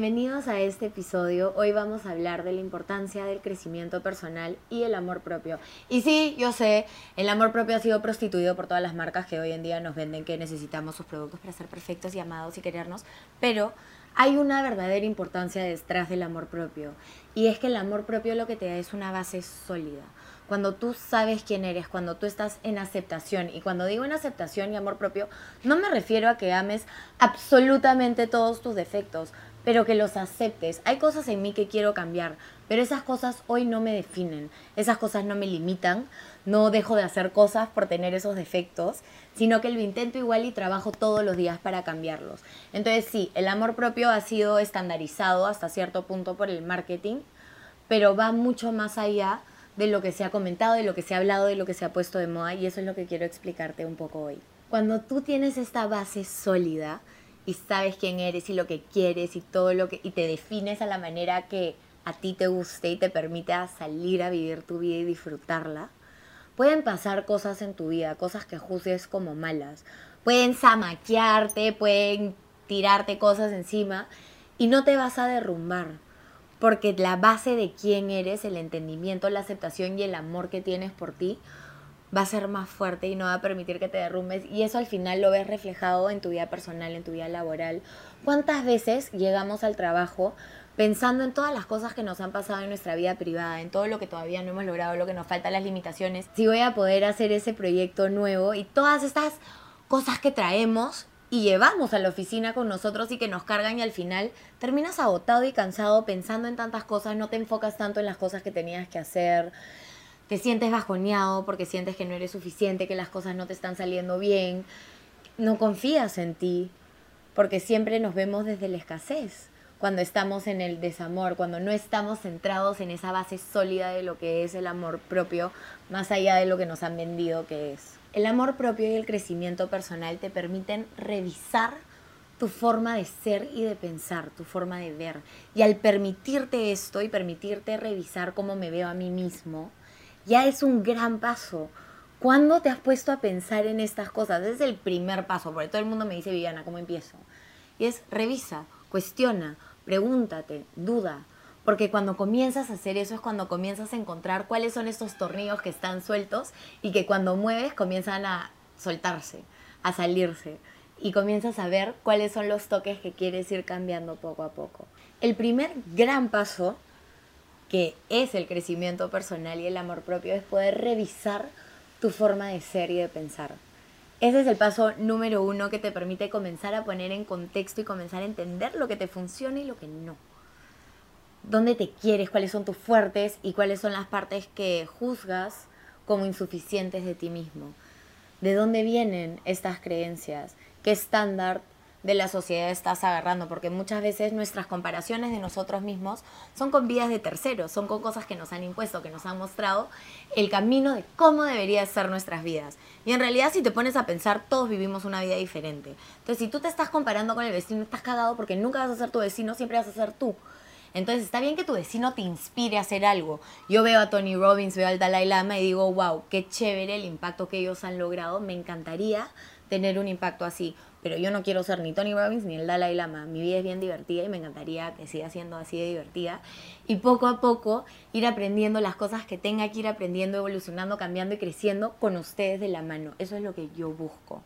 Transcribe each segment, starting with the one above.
Bienvenidos a este episodio. Hoy vamos a hablar de la importancia del crecimiento personal y el amor propio. Y sí, yo sé, el amor propio ha sido prostituido por todas las marcas que hoy en día nos venden que necesitamos sus productos para ser perfectos y amados y querernos, pero hay una verdadera importancia detrás del amor propio. Y es que el amor propio lo que te da es una base sólida cuando tú sabes quién eres, cuando tú estás en aceptación. Y cuando digo en aceptación y amor propio, no me refiero a que ames absolutamente todos tus defectos, pero que los aceptes. Hay cosas en mí que quiero cambiar, pero esas cosas hoy no me definen, esas cosas no me limitan, no dejo de hacer cosas por tener esos defectos, sino que lo intento igual y trabajo todos los días para cambiarlos. Entonces sí, el amor propio ha sido estandarizado hasta cierto punto por el marketing, pero va mucho más allá de lo que se ha comentado, de lo que se ha hablado, de lo que se ha puesto de moda y eso es lo que quiero explicarte un poco hoy. Cuando tú tienes esta base sólida y sabes quién eres y lo que quieres y todo lo que y te defines a la manera que a ti te guste y te permite salir a vivir tu vida y disfrutarla, pueden pasar cosas en tu vida, cosas que juzgues como malas. Pueden zamaquearte, pueden tirarte cosas encima y no te vas a derrumbar porque la base de quién eres, el entendimiento, la aceptación y el amor que tienes por ti va a ser más fuerte y no va a permitir que te derrumbes y eso al final lo ves reflejado en tu vida personal, en tu vida laboral. ¿Cuántas veces llegamos al trabajo pensando en todas las cosas que nos han pasado en nuestra vida privada, en todo lo que todavía no hemos logrado, lo que nos falta, las limitaciones, si voy a poder hacer ese proyecto nuevo y todas estas cosas que traemos y llevamos a la oficina con nosotros y que nos cargan y al final terminas agotado y cansado pensando en tantas cosas, no te enfocas tanto en las cosas que tenías que hacer, te sientes bajoneado porque sientes que no eres suficiente, que las cosas no te están saliendo bien, no confías en ti, porque siempre nos vemos desde la escasez, cuando estamos en el desamor, cuando no estamos centrados en esa base sólida de lo que es el amor propio, más allá de lo que nos han vendido que es. El amor propio y el crecimiento personal te permiten revisar tu forma de ser y de pensar, tu forma de ver. Y al permitirte esto y permitirte revisar cómo me veo a mí mismo, ya es un gran paso. ¿Cuándo te has puesto a pensar en estas cosas? es el primer paso, porque todo el mundo me dice, Viviana, ¿cómo empiezo? Y es revisa, cuestiona, pregúntate, duda, porque cuando comienzas a hacer eso es cuando comienzas a encontrar cuáles son estos tornillos que están sueltos y que cuando mueves comienzan a soltarse, a salirse. Y comienzas a ver cuáles son los toques que quieres ir cambiando poco a poco. El primer gran paso, que es el crecimiento personal y el amor propio, es poder revisar tu forma de ser y de pensar. Ese es el paso número uno que te permite comenzar a poner en contexto y comenzar a entender lo que te funciona y lo que no dónde te quieres, cuáles son tus fuertes y cuáles son las partes que juzgas como insuficientes de ti mismo. ¿De dónde vienen estas creencias? ¿Qué estándar de la sociedad estás agarrando? Porque muchas veces nuestras comparaciones de nosotros mismos son con vidas de terceros, son con cosas que nos han impuesto, que nos han mostrado el camino de cómo deberían ser nuestras vidas. Y en realidad si te pones a pensar, todos vivimos una vida diferente. Entonces si tú te estás comparando con el vecino, estás cagado porque nunca vas a ser tu vecino, siempre vas a ser tú. Entonces está bien que tu vecino te inspire a hacer algo. Yo veo a Tony Robbins, veo al Dalai Lama y digo, wow, qué chévere el impacto que ellos han logrado. Me encantaría tener un impacto así. Pero yo no quiero ser ni Tony Robbins ni el Dalai Lama. Mi vida es bien divertida y me encantaría que siga siendo así de divertida. Y poco a poco ir aprendiendo las cosas que tenga que ir aprendiendo, evolucionando, cambiando y creciendo con ustedes de la mano. Eso es lo que yo busco.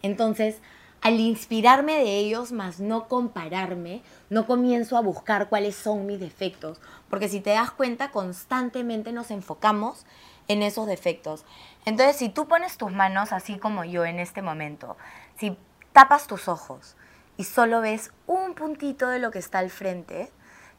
Entonces, al inspirarme de ellos, más no compararme, no comienzo a buscar cuáles son mis defectos, porque si te das cuenta, constantemente nos enfocamos en esos defectos. Entonces, si tú pones tus manos así como yo en este momento, si tapas tus ojos y solo ves un puntito de lo que está al frente,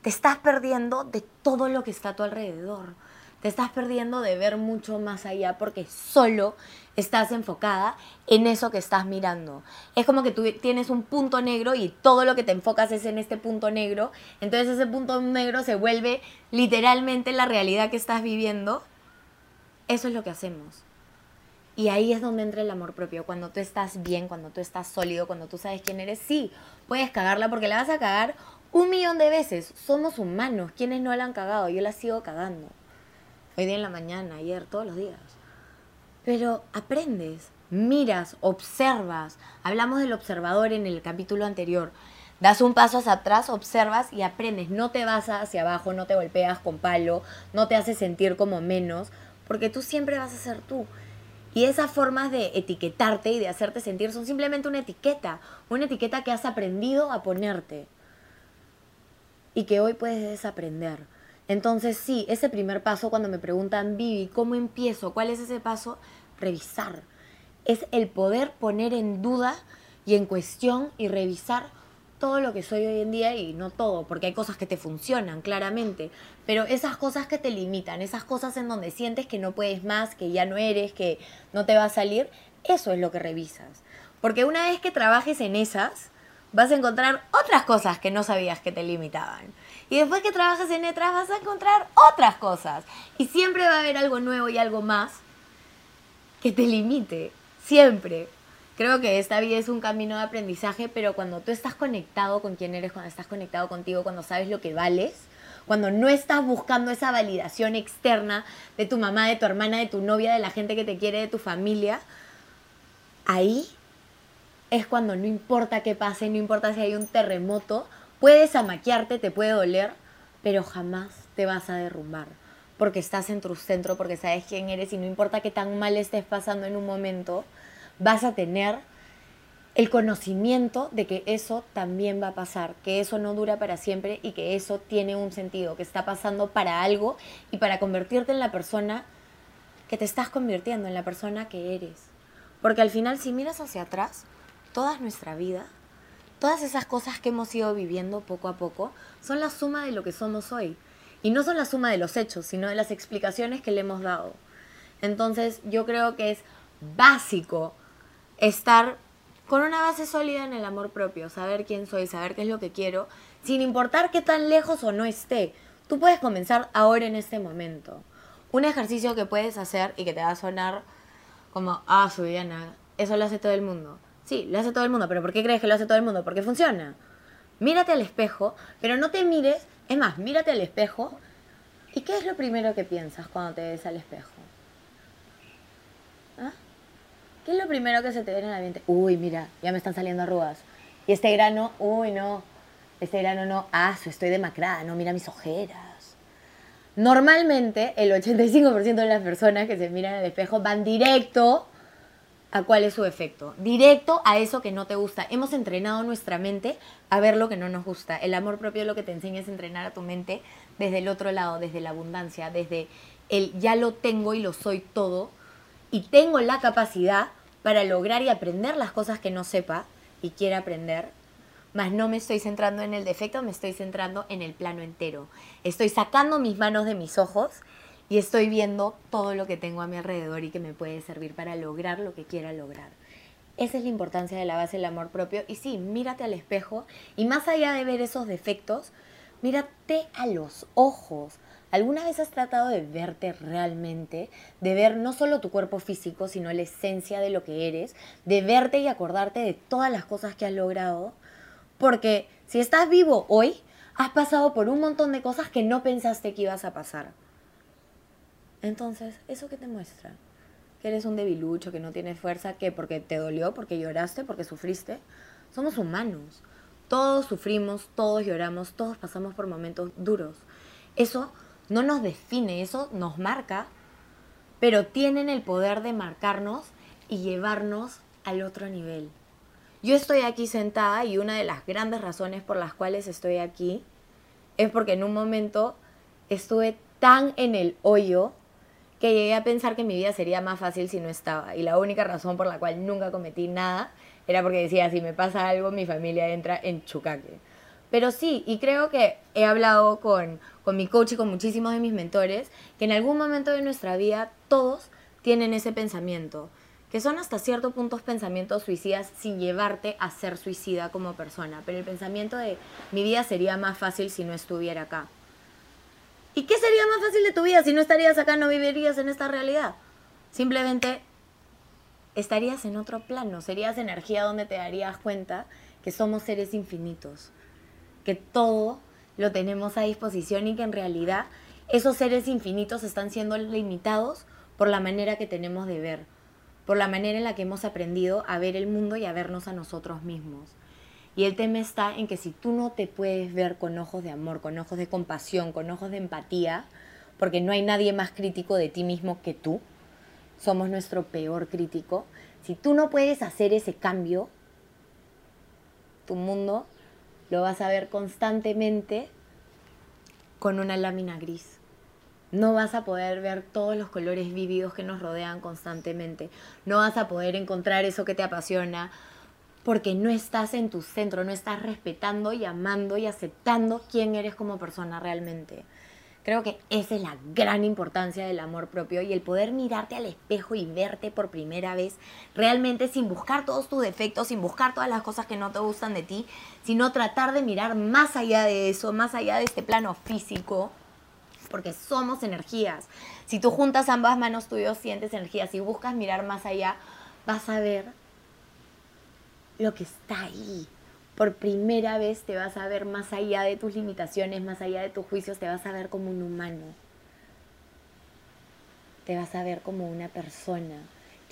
te estás perdiendo de todo lo que está a tu alrededor. Te estás perdiendo de ver mucho más allá porque solo estás enfocada en eso que estás mirando. Es como que tú tienes un punto negro y todo lo que te enfocas es en este punto negro. Entonces ese punto negro se vuelve literalmente la realidad que estás viviendo. Eso es lo que hacemos. Y ahí es donde entra el amor propio. Cuando tú estás bien, cuando tú estás sólido, cuando tú sabes quién eres, sí, puedes cagarla porque la vas a cagar un millón de veces. Somos humanos. ¿Quiénes no la han cagado? Yo la sigo cagando hoy día en la mañana, ayer, todos los días. Pero aprendes, miras, observas. Hablamos del observador en el capítulo anterior. Das un paso hacia atrás, observas y aprendes. No te vas hacia abajo, no te golpeas con palo, no te haces sentir como menos, porque tú siempre vas a ser tú. Y esas formas de etiquetarte y de hacerte sentir son simplemente una etiqueta, una etiqueta que has aprendido a ponerte y que hoy puedes desaprender. Entonces sí, ese primer paso cuando me preguntan, Vivi, ¿cómo empiezo? ¿Cuál es ese paso? Revisar. Es el poder poner en duda y en cuestión y revisar todo lo que soy hoy en día y no todo, porque hay cosas que te funcionan, claramente, pero esas cosas que te limitan, esas cosas en donde sientes que no puedes más, que ya no eres, que no te va a salir, eso es lo que revisas. Porque una vez que trabajes en esas, vas a encontrar otras cosas que no sabías que te limitaban. Y después que trabajes en otras, vas a encontrar otras cosas. Y siempre va a haber algo nuevo y algo más que te limite. Siempre. Creo que esta vida es un camino de aprendizaje, pero cuando tú estás conectado con quién eres, cuando estás conectado contigo, cuando sabes lo que vales, cuando no estás buscando esa validación externa de tu mamá, de tu hermana, de tu novia, de la gente que te quiere, de tu familia, ahí es cuando no importa qué pase, no importa si hay un terremoto, puedes amaquearte, te puede doler, pero jamás te vas a derrumbar, porque estás en tu centro, porque sabes quién eres y no importa qué tan mal estés pasando en un momento, vas a tener el conocimiento de que eso también va a pasar, que eso no dura para siempre y que eso tiene un sentido, que está pasando para algo y para convertirte en la persona que te estás convirtiendo, en la persona que eres. Porque al final, si miras hacia atrás, toda nuestra vida, todas esas cosas que hemos ido viviendo poco a poco, son la suma de lo que somos hoy. Y no son la suma de los hechos, sino de las explicaciones que le hemos dado. Entonces, yo creo que es básico estar con una base sólida en el amor propio, saber quién soy, saber qué es lo que quiero, sin importar qué tan lejos o no esté. Tú puedes comenzar ahora en este momento. Un ejercicio que puedes hacer y que te va a sonar como, ah, Sudiana, eso lo hace todo el mundo. Sí, lo hace todo el mundo, pero ¿por qué crees que lo hace todo el mundo? Porque funciona. Mírate al espejo, pero no te mires, es más, mírate al espejo y ¿qué es lo primero que piensas cuando te ves al espejo? ¿Ah? ¿Qué es lo primero que se te viene a la mente? Uy, mira, ya me están saliendo arrugas. Y este grano, uy, no. Este grano no. Ah, estoy demacrada, no, mira mis ojeras. Normalmente, el 85% de las personas que se miran al espejo van directo a cuál es su efecto. Directo a eso que no te gusta. Hemos entrenado nuestra mente a ver lo que no nos gusta. El amor propio lo que te enseña es entrenar a tu mente desde el otro lado, desde la abundancia, desde el ya lo tengo y lo soy todo y tengo la capacidad para lograr y aprender las cosas que no sepa y quiera aprender, más no me estoy centrando en el defecto, me estoy centrando en el plano entero. Estoy sacando mis manos de mis ojos y estoy viendo todo lo que tengo a mi alrededor y que me puede servir para lograr lo que quiera lograr. Esa es la importancia de la base del amor propio. Y sí, mírate al espejo y más allá de ver esos defectos, mírate a los ojos. ¿Alguna vez has tratado de verte realmente? De ver no solo tu cuerpo físico, sino la esencia de lo que eres, de verte y acordarte de todas las cosas que has logrado. Porque si estás vivo hoy, has pasado por un montón de cosas que no pensaste que ibas a pasar. Entonces, ¿eso qué te muestra? Que eres un debilucho, que no tienes fuerza, que porque te dolió, porque lloraste, porque sufriste. Somos humanos. Todos sufrimos, todos lloramos, todos pasamos por momentos duros. Eso no nos define, eso nos marca, pero tienen el poder de marcarnos y llevarnos al otro nivel. Yo estoy aquí sentada y una de las grandes razones por las cuales estoy aquí es porque en un momento estuve tan en el hoyo que llegué a pensar que mi vida sería más fácil si no estaba. Y la única razón por la cual nunca cometí nada era porque decía, si me pasa algo, mi familia entra en chucaque. Pero sí, y creo que he hablado con, con mi coach y con muchísimos de mis mentores, que en algún momento de nuestra vida todos tienen ese pensamiento, que son hasta cierto punto pensamientos suicidas sin llevarte a ser suicida como persona, pero el pensamiento de mi vida sería más fácil si no estuviera acá. ¿Y qué sería más fácil de tu vida si no estarías acá, no vivirías en esta realidad? Simplemente estarías en otro plano, serías energía donde te darías cuenta que somos seres infinitos que todo lo tenemos a disposición y que en realidad esos seres infinitos están siendo limitados por la manera que tenemos de ver, por la manera en la que hemos aprendido a ver el mundo y a vernos a nosotros mismos. Y el tema está en que si tú no te puedes ver con ojos de amor, con ojos de compasión, con ojos de empatía, porque no hay nadie más crítico de ti mismo que tú, somos nuestro peor crítico, si tú no puedes hacer ese cambio, tu mundo lo vas a ver constantemente con una lámina gris. No vas a poder ver todos los colores vívidos que nos rodean constantemente. No vas a poder encontrar eso que te apasiona porque no estás en tu centro, no estás respetando y amando y aceptando quién eres como persona realmente. Creo que esa es la gran importancia del amor propio y el poder mirarte al espejo y verte por primera vez realmente sin buscar todos tus defectos, sin buscar todas las cosas que no te gustan de ti, sino tratar de mirar más allá de eso, más allá de este plano físico, porque somos energías. Si tú juntas ambas manos tuyos, sientes energía. Si buscas mirar más allá, vas a ver lo que está ahí, por primera vez te vas a ver más allá de tus limitaciones, más allá de tus juicios, te vas a ver como un humano. Te vas a ver como una persona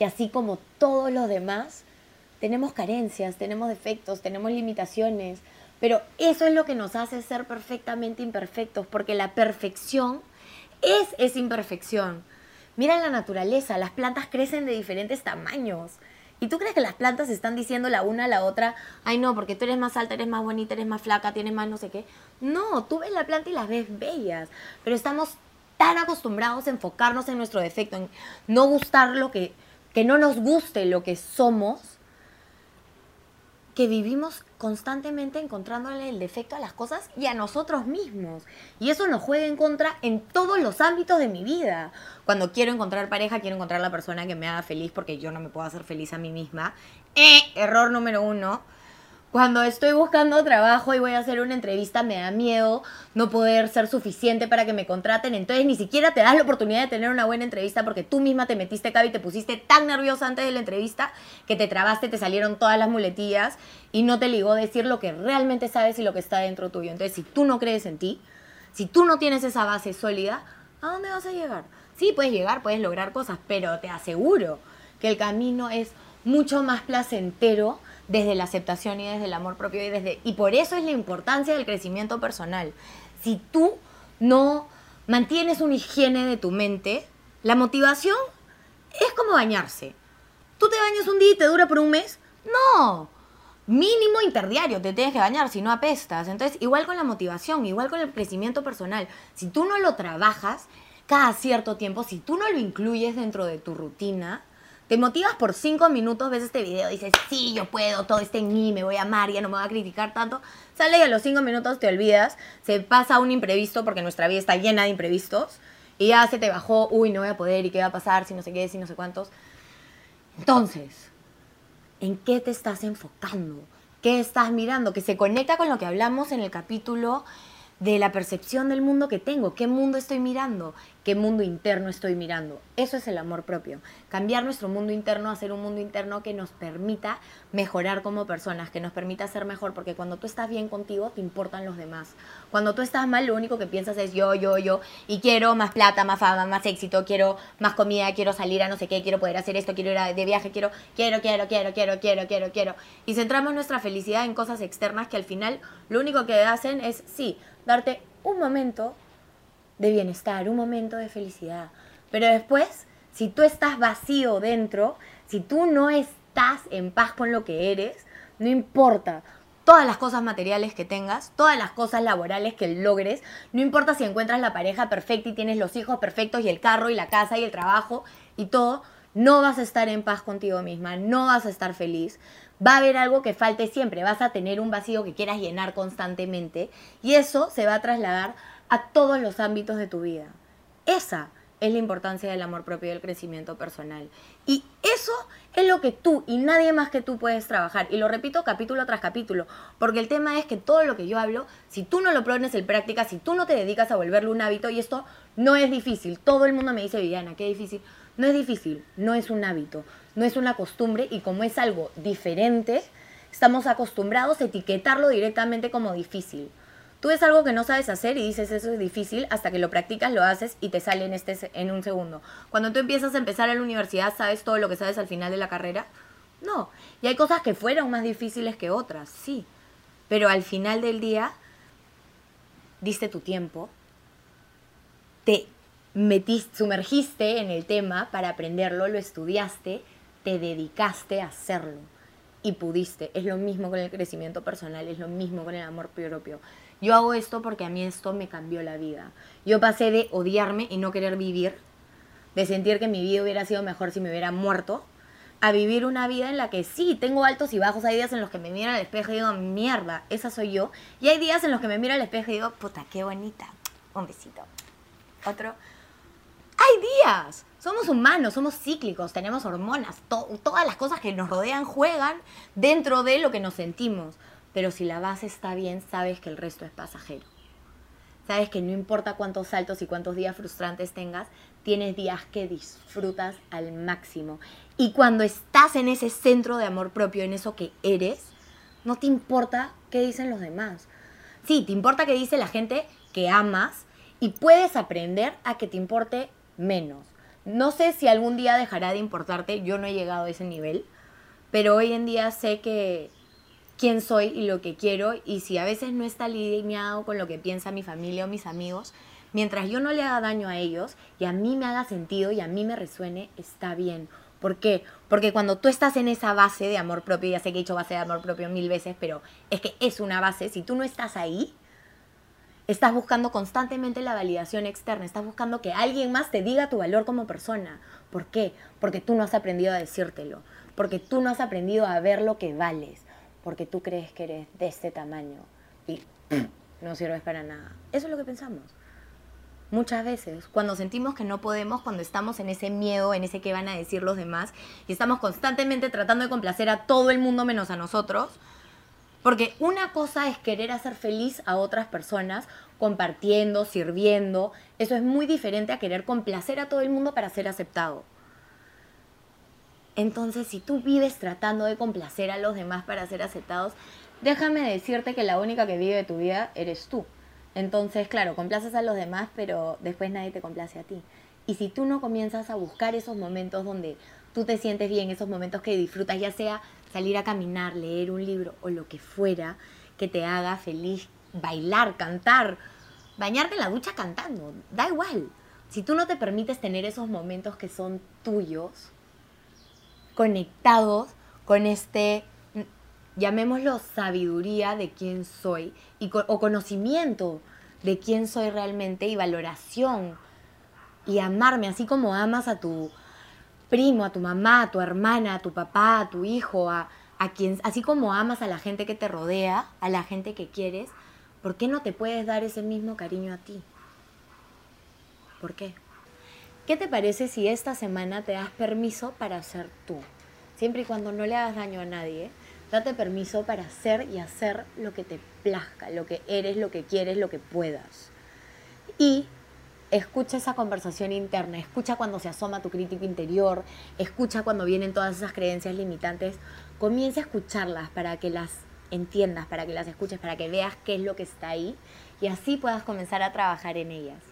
que así como todos los demás, tenemos carencias, tenemos defectos, tenemos limitaciones, pero eso es lo que nos hace ser perfectamente imperfectos, porque la perfección es esa imperfección. Mira la naturaleza, las plantas crecen de diferentes tamaños. ¿Y tú crees que las plantas están diciendo la una a la otra, ay no, porque tú eres más alta, eres más bonita, eres más flaca, tienes más no sé qué? No, tú ves la planta y las ves bellas, pero estamos tan acostumbrados a enfocarnos en nuestro defecto, en no gustar lo que, que no nos guste lo que somos, que vivimos constantemente encontrándole el defecto a las cosas y a nosotros mismos. Y eso nos juega en contra en todos los ámbitos de mi vida. Cuando quiero encontrar pareja, quiero encontrar la persona que me haga feliz porque yo no me puedo hacer feliz a mí misma. Eh, error número uno cuando estoy buscando trabajo y voy a hacer una entrevista, me da miedo no poder ser suficiente para que me contraten. Entonces ni siquiera te das la oportunidad de tener una buena entrevista porque tú misma te metiste y te pusiste tan nerviosa antes de la entrevista que te trabaste, te salieron todas las muletillas y no te ligó decir lo que realmente sabes y lo que está dentro tuyo. Entonces si tú no crees en ti, si tú no tienes esa base sólida, ¿a dónde vas a llegar? Sí, puedes llegar, puedes lograr cosas, pero te aseguro que el camino es mucho más placentero desde la aceptación y desde el amor propio y desde y por eso es la importancia del crecimiento personal. Si tú no mantienes una higiene de tu mente, la motivación es como bañarse. ¿Tú te bañas un día y te dura por un mes? No. Mínimo interdiario te tienes que bañar, si no apestas. Entonces, igual con la motivación, igual con el crecimiento personal. Si tú no lo trabajas cada cierto tiempo, si tú no lo incluyes dentro de tu rutina, te motivas por cinco minutos, ves este video, dices, sí, yo puedo, todo está en mí, me voy a amar, ya no me voy a criticar tanto. Sale y a los cinco minutos te olvidas, se pasa un imprevisto porque nuestra vida está llena de imprevistos y ya se te bajó, uy, no voy a poder y qué va a pasar, si no sé qué, si no sé cuántos. Entonces, ¿en qué te estás enfocando? ¿Qué estás mirando? Que se conecta con lo que hablamos en el capítulo de la percepción del mundo que tengo, qué mundo estoy mirando, qué mundo interno estoy mirando. Eso es el amor propio. Cambiar nuestro mundo interno a ser un mundo interno que nos permita mejorar como personas, que nos permita ser mejor, porque cuando tú estás bien contigo te importan los demás. Cuando tú estás mal, lo único que piensas es yo, yo, yo, y quiero más plata, más fama, más éxito, quiero más comida, quiero salir a no sé qué, quiero poder hacer esto, quiero ir de viaje, quiero, quiero, quiero, quiero, quiero, quiero, quiero, quiero. Y centramos nuestra felicidad en cosas externas que al final lo único que hacen es, sí, darte un momento de bienestar, un momento de felicidad. Pero después, si tú estás vacío dentro, si tú no estás en paz con lo que eres, no importa todas las cosas materiales que tengas, todas las cosas laborales que logres, no importa si encuentras la pareja perfecta y tienes los hijos perfectos y el carro y la casa y el trabajo y todo, no vas a estar en paz contigo misma, no vas a estar feliz, va a haber algo que falte siempre, vas a tener un vacío que quieras llenar constantemente y eso se va a trasladar a todos los ámbitos de tu vida. Esa es la importancia del amor propio y del crecimiento personal. Y eso es lo que tú y nadie más que tú puedes trabajar. Y lo repito capítulo tras capítulo, porque el tema es que todo lo que yo hablo, si tú no lo pones en práctica, si tú no te dedicas a volverlo un hábito, y esto no es difícil, todo el mundo me dice, Viviana, qué difícil. No es difícil, no es un hábito, no es una costumbre y como es algo diferente, estamos acostumbrados a etiquetarlo directamente como difícil. Tú ves algo que no sabes hacer y dices eso es difícil, hasta que lo practicas, lo haces y te sale en, este, en un segundo. Cuando tú empiezas a empezar en la universidad, ¿sabes todo lo que sabes al final de la carrera? No. Y hay cosas que fueron más difíciles que otras, sí. pero al final del día diste tu tiempo, te metiste, sumergiste en el tema para aprenderlo, lo estudiaste, te dedicaste a hacerlo y pudiste. Es lo mismo con el crecimiento personal, es lo mismo con el amor propio. Yo hago esto porque a mí esto me cambió la vida. Yo pasé de odiarme y no querer vivir, de sentir que mi vida hubiera sido mejor si me hubiera muerto, a vivir una vida en la que sí, tengo altos y bajos. Hay días en los que me miro al espejo y digo, mierda, esa soy yo. Y hay días en los que me miro al espejo y digo, puta, qué bonita. Un besito. Otro. Hay días. Somos humanos, somos cíclicos, tenemos hormonas. todas las cosas que nos rodean juegan dentro de lo que nos sentimos. Pero si la base está bien, sabes que el resto es pasajero. Sabes que no importa cuántos saltos y cuántos días frustrantes tengas, tienes días que disfrutas al máximo. Y cuando estás en ese centro de amor propio, en eso que eres, no te importa qué dicen los demás. Sí, te importa qué dice la gente que amas y puedes aprender a que te importe menos. No sé si algún día dejará de importarte, yo no he llegado a ese nivel, pero hoy en día sé que quién soy y lo que quiero y si a veces no está alineado con lo que piensa mi familia o mis amigos, mientras yo no le haga daño a ellos y a mí me haga sentido y a mí me resuene, está bien. ¿Por qué? Porque cuando tú estás en esa base de amor propio, ya sé que he dicho base de amor propio mil veces, pero es que es una base, si tú no estás ahí, estás buscando constantemente la validación externa, estás buscando que alguien más te diga tu valor como persona. ¿Por qué? Porque tú no has aprendido a decírtelo, porque tú no has aprendido a ver lo que vales, porque tú crees que eres de este tamaño y no sirves para nada. Eso es lo que pensamos muchas veces, cuando sentimos que no podemos, cuando estamos en ese miedo, en ese que van a decir los demás, y estamos constantemente tratando de complacer a todo el mundo menos a nosotros, porque una cosa es querer hacer feliz a otras personas, compartiendo, sirviendo, eso es muy diferente a querer complacer a todo el mundo para ser aceptado. Entonces, si tú vives tratando de complacer a los demás para ser aceptados, déjame decirte que la única que vive tu vida eres tú. Entonces, claro, complaces a los demás, pero después nadie te complace a ti. Y si tú no comienzas a buscar esos momentos donde tú te sientes bien, esos momentos que disfrutas, ya sea salir a caminar, leer un libro o lo que fuera, que te haga feliz, bailar, cantar, bañarte en la ducha cantando, da igual. Si tú no te permites tener esos momentos que son tuyos, conectados con este llamémoslo sabiduría de quién soy y, o conocimiento de quién soy realmente y valoración y amarme así como amas a tu primo, a tu mamá, a tu hermana, a tu papá, a tu hijo, a, a quien, así como amas a la gente que te rodea, a la gente que quieres, ¿por qué no te puedes dar ese mismo cariño a ti? ¿Por qué? ¿Qué te parece si esta semana te das permiso para ser tú? Siempre y cuando no le hagas daño a nadie. Date permiso para ser y hacer lo que te plazca, lo que eres, lo que quieres, lo que puedas. Y escucha esa conversación interna, escucha cuando se asoma tu crítico interior, escucha cuando vienen todas esas creencias limitantes, comienza a escucharlas para que las entiendas, para que las escuches, para que veas qué es lo que está ahí y así puedas comenzar a trabajar en ellas.